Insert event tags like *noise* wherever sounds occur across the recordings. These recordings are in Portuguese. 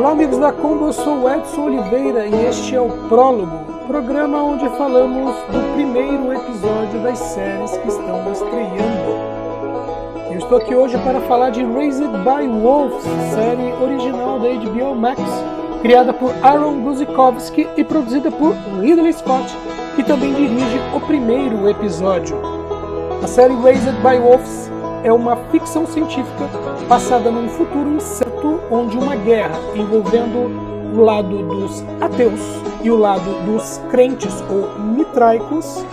Olá, amigos da Combo, eu sou o Edson Oliveira e este é o Prólogo, programa onde falamos do primeiro episódio das séries que estão estreando. Eu estou aqui hoje para falar de Raised by Wolves, série original da HBO Max, criada por Aaron Guzikowski e produzida por Ridley Scott, que também dirige o primeiro episódio. A série Raised by Wolves é uma ficção científica passada num futuro incerto onde uma guerra envolvendo o lado dos ateus e o lado dos crentes ou mitraicos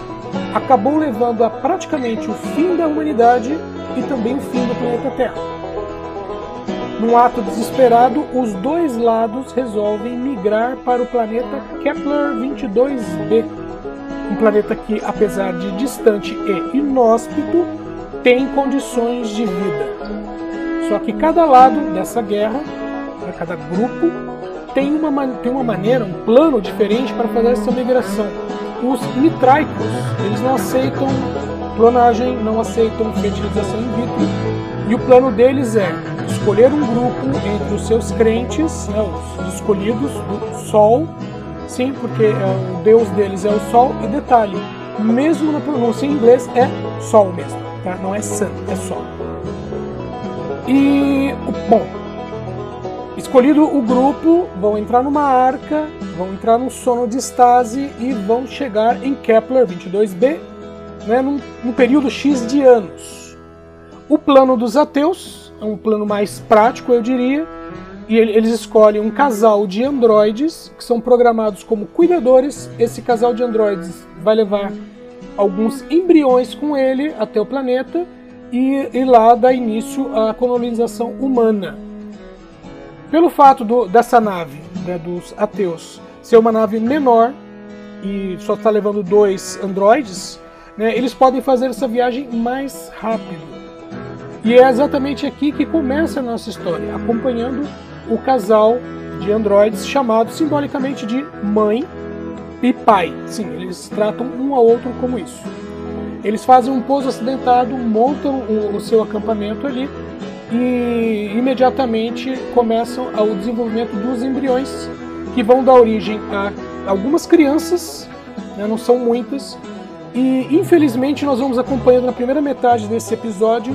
acabou levando a praticamente o fim da humanidade e também o fim do planeta Terra. Num ato desesperado, os dois lados resolvem migrar para o planeta Kepler 22b, um planeta que, apesar de distante e inóspito, tem condições de vida. Só que cada lado dessa guerra, né, cada grupo, tem uma, tem uma maneira, um plano diferente para fazer essa migração. Os mitraicos, eles não aceitam clonagem, não aceitam fertilização in vitro, e o plano deles é escolher um grupo entre os seus crentes, né, os escolhidos do Sol, sim, porque é, o deus deles é o Sol, e detalhe, mesmo na pronúncia em inglês é Sol mesmo tá? Não é sun, é sol. E, bom, escolhido o grupo, vão entrar numa arca, vão entrar num sono de estase e vão chegar em Kepler 22b, né, num, num período X de anos. O plano dos ateus é um plano mais prático, eu diria, e eles escolhem um casal de androides que são programados como cuidadores. Esse casal de androides vai levar alguns embriões com ele até o planeta e, e lá dá início à colonização humana. Pelo fato do, dessa nave, né, dos ateus, ser uma nave menor e só está levando dois androides, né, eles podem fazer essa viagem mais rápido. E é exatamente aqui que começa a nossa história, acompanhando o casal de androides chamado simbolicamente de mãe e pai. Sim, eles tratam um ao outro como isso. Eles fazem um pouso acidentado, montam o, o seu acampamento ali e imediatamente começam o desenvolvimento dos embriões que vão dar origem a algumas crianças, né, não são muitas, e infelizmente nós vamos acompanhando na primeira metade desse episódio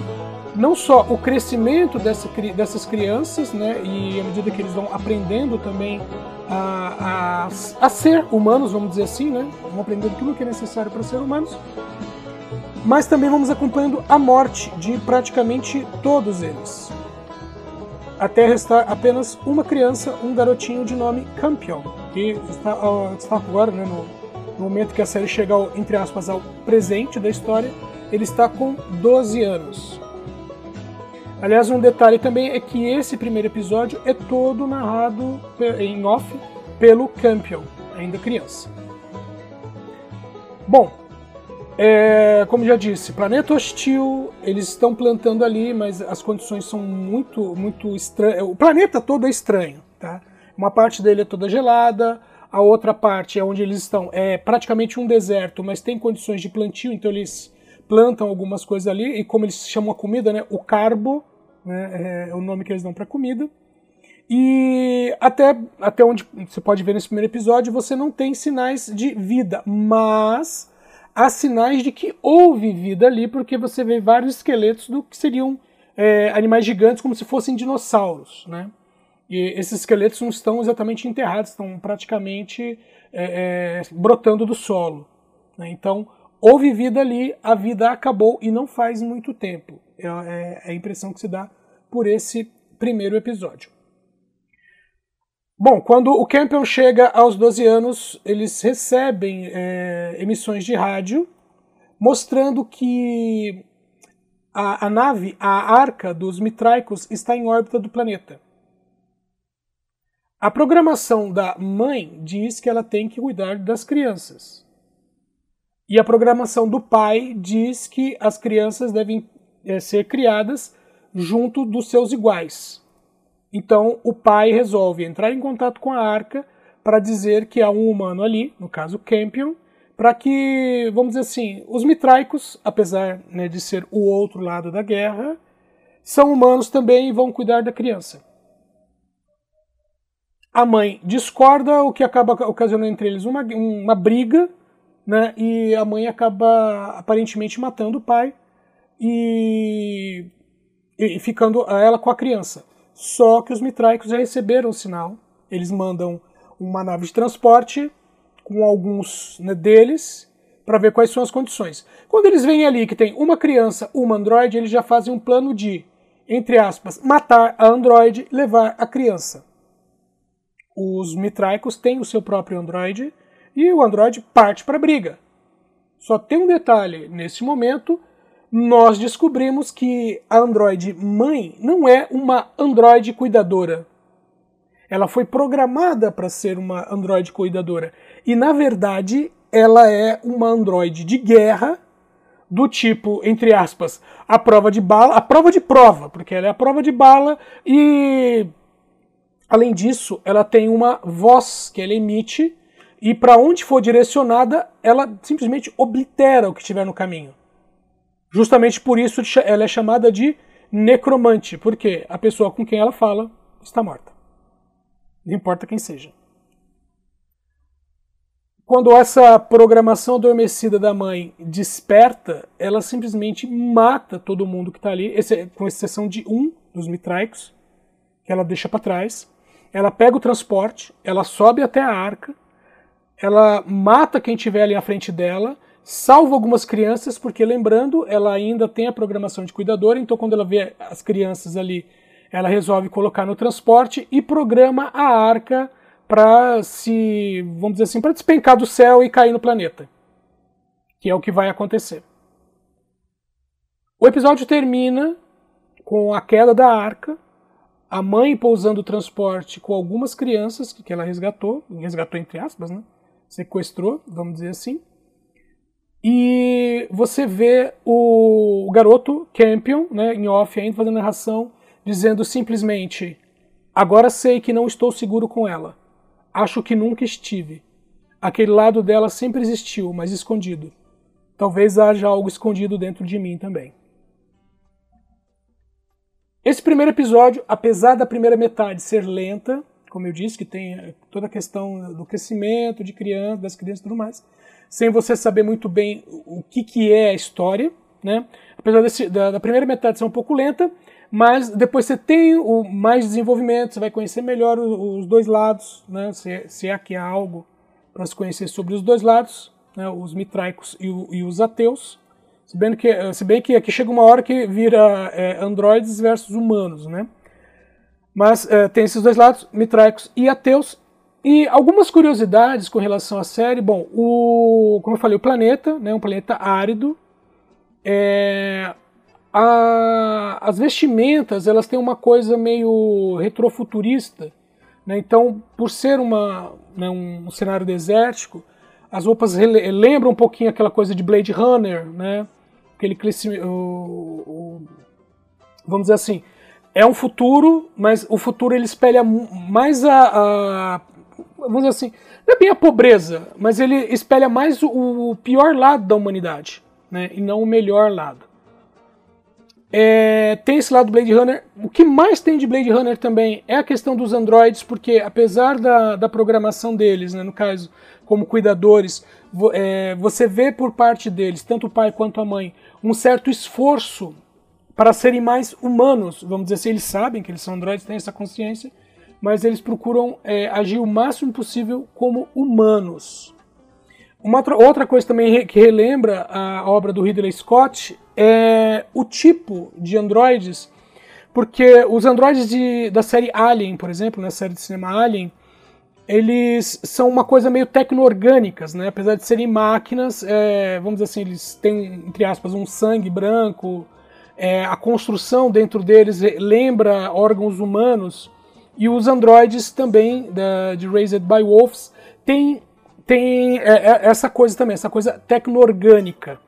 não só o crescimento dessa, dessas crianças, né, e à medida que eles vão aprendendo também a, a, a ser humanos, vamos dizer assim, né, vão aprendendo tudo o que é necessário para ser humanos, mas também vamos acompanhando a morte de praticamente todos eles. Até restar apenas uma criança, um garotinho de nome Campion, que está, está agora, né, no, no momento que a série chega, ao, entre aspas, ao presente da história, ele está com 12 anos. Aliás, um detalhe também é que esse primeiro episódio é todo narrado em off pelo Campion, ainda criança. Bom, é, como já disse, planeta hostil, eles estão plantando ali, mas as condições são muito, muito estranhas. O planeta todo é estranho, tá? Uma parte dele é toda gelada, a outra parte é onde eles estão é praticamente um deserto, mas tem condições de plantio, então eles plantam algumas coisas ali e como eles chamam a comida, né, o carbo, né, é o nome que eles dão para comida. E até, até onde você pode ver nesse primeiro episódio, você não tem sinais de vida, mas há sinais de que houve vida ali, porque você vê vários esqueletos do que seriam é, animais gigantes, como se fossem dinossauros. Né? E esses esqueletos não estão exatamente enterrados, estão praticamente é, é, brotando do solo. Né? Então, houve vida ali, a vida acabou e não faz muito tempo. É, é, é a impressão que se dá por esse primeiro episódio. Bom, quando o Campion chega aos 12 anos, eles recebem é, emissões de rádio, mostrando que a, a nave, a arca dos mitraicos, está em órbita do planeta. A programação da mãe diz que ela tem que cuidar das crianças. E a programação do pai diz que as crianças devem é, ser criadas junto dos seus iguais. Então o pai resolve entrar em contato com a arca para dizer que há um humano ali, no caso Campion, para que, vamos dizer assim, os mitraicos, apesar né, de ser o outro lado da guerra, são humanos também e vão cuidar da criança. A mãe discorda, o que acaba ocasionando entre eles uma, uma briga, né? E a mãe acaba aparentemente matando o pai e, e ficando ela com a criança. Só que os mitraicos já receberam o sinal. Eles mandam uma nave de transporte com alguns né, deles para ver quais são as condições. Quando eles veem ali que tem uma criança, uma androide, eles já fazem um plano de, entre aspas, matar a androide levar a criança. Os mitraicos têm o seu próprio androide e o androide parte para a briga. Só tem um detalhe: nesse momento, nós descobrimos que a androide mãe não é uma androide cuidadora. Ela foi programada para ser uma androide cuidadora. E na verdade, ela é uma androide de guerra do tipo, entre aspas, a prova de bala, a prova de prova, porque ela é a prova de bala e Além disso, ela tem uma voz que ela emite e para onde for direcionada, ela simplesmente oblitera o que estiver no caminho. Justamente por isso ela é chamada de necromante, porque a pessoa com quem ela fala está morta. Não importa quem seja. Quando essa programação adormecida da mãe desperta, ela simplesmente mata todo mundo que está ali, com exceção de um dos mitraicos, que ela deixa para trás ela pega o transporte, ela sobe até a arca, ela mata quem estiver ali à frente dela, salva algumas crianças, porque lembrando, ela ainda tem a programação de cuidadora, então quando ela vê as crianças ali, ela resolve colocar no transporte e programa a arca para se, vamos dizer assim, para despencar do céu e cair no planeta. Que é o que vai acontecer. O episódio termina com a queda da arca, a mãe pousando o transporte com algumas crianças que ela resgatou, resgatou entre aspas, né? sequestrou, vamos dizer assim. E você vê o, garoto Campion, né, em off ainda, fazendo narração, dizendo simplesmente: Agora sei que não estou seguro com ela. Acho que nunca estive. Aquele lado dela sempre existiu, mas escondido. Talvez haja algo escondido dentro de mim também. Esse primeiro episódio, apesar da primeira metade ser lenta, como eu disse, que tem toda a questão do crescimento de criança, das crianças e tudo mais, sem você saber muito bem o que, que é a história, né? Apesar desse, da, da, primeira metade ser um pouco lenta, mas depois você tem o mais desenvolvimento, você vai conhecer melhor os, os dois lados, né? Se, se é que há algo para se conhecer sobre os dois lados, né? os mitraicos e, o, e os ateus. Se bem que, se bem que aqui chega uma hora que vira é, androides versus humanos, né? Mas é, tem esses dois lados, mitraicos e ateus. E algumas curiosidades com relação à série. Bom, o, como eu falei, o planeta, né, um planeta árido. É, a, as vestimentas, elas têm uma coisa meio retrofuturista. Né? Então, por ser uma, né, um cenário desértico, as roupas lembram um pouquinho aquela coisa de Blade Runner, né? aquele. Vamos dizer assim, é um futuro, mas o futuro ele espelha mais a, a, vamos dizer assim, não é bem a pobreza, mas ele espelha mais o, pior lado da humanidade, né, e não o melhor lado. É, tem esse lado do Blade Runner. O que mais tem de Blade Runner também é a questão dos androids, porque apesar da, da programação deles, né, no caso, como cuidadores, é, você vê por parte deles, tanto o pai quanto a mãe, um certo esforço para serem mais humanos, vamos dizer assim, eles sabem que eles são androides, têm essa consciência, mas eles procuram é, agir o máximo possível como humanos. Uma outra coisa também que relembra a obra do Ridley Scott é o tipo de androides, porque os androides de, da série Alien, por exemplo, na série de cinema Alien, eles são uma coisa meio tecno-orgânicas, né? Apesar de serem máquinas, é, vamos dizer assim, eles têm, entre aspas, um sangue branco, é, a construção dentro deles lembra órgãos humanos, e os androides também, da, de Raised by Wolves, tem, tem é, é essa coisa também, essa coisa tecno-orgânica,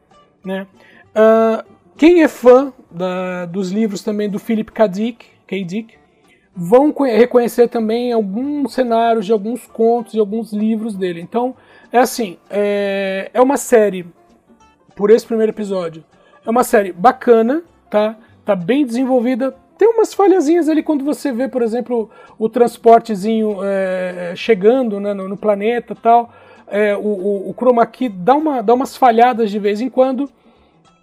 né? Uh, quem é fã da, dos livros também do Philip K. Dick, K. Dick vão reconhecer também alguns cenários de alguns contos e alguns livros dele. Então, é assim, é, é uma série, por esse primeiro episódio, é uma série bacana, tá? Tá bem desenvolvida. Tem umas falhazinhas ali quando você vê, por exemplo, o transportezinho é, chegando né, no, no planeta tal. É, o, o, o chroma key dá, uma, dá umas falhadas de vez em quando,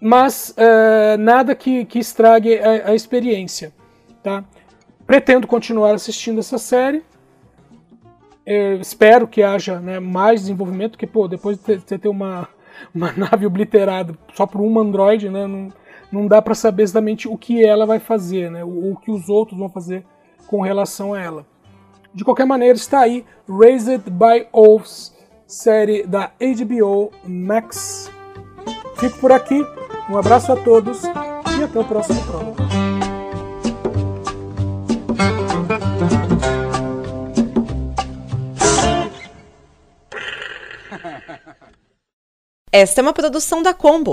mas é, nada que, que estrague a, a experiência. Tá? Pretendo continuar assistindo essa série. Eu espero que haja né, mais desenvolvimento, porque pô, depois de você ter uma, *laughs* uma nave obliterada só por um Android, né, não, não dá para saber exatamente o que ela vai fazer, né, o, o que os outros vão fazer com relação a ela. De qualquer maneira, está aí Raised by Wolves, série da HBO Max. Fico por aqui, um abraço a todos e até o próximo programa. Esta é uma produção da Combo.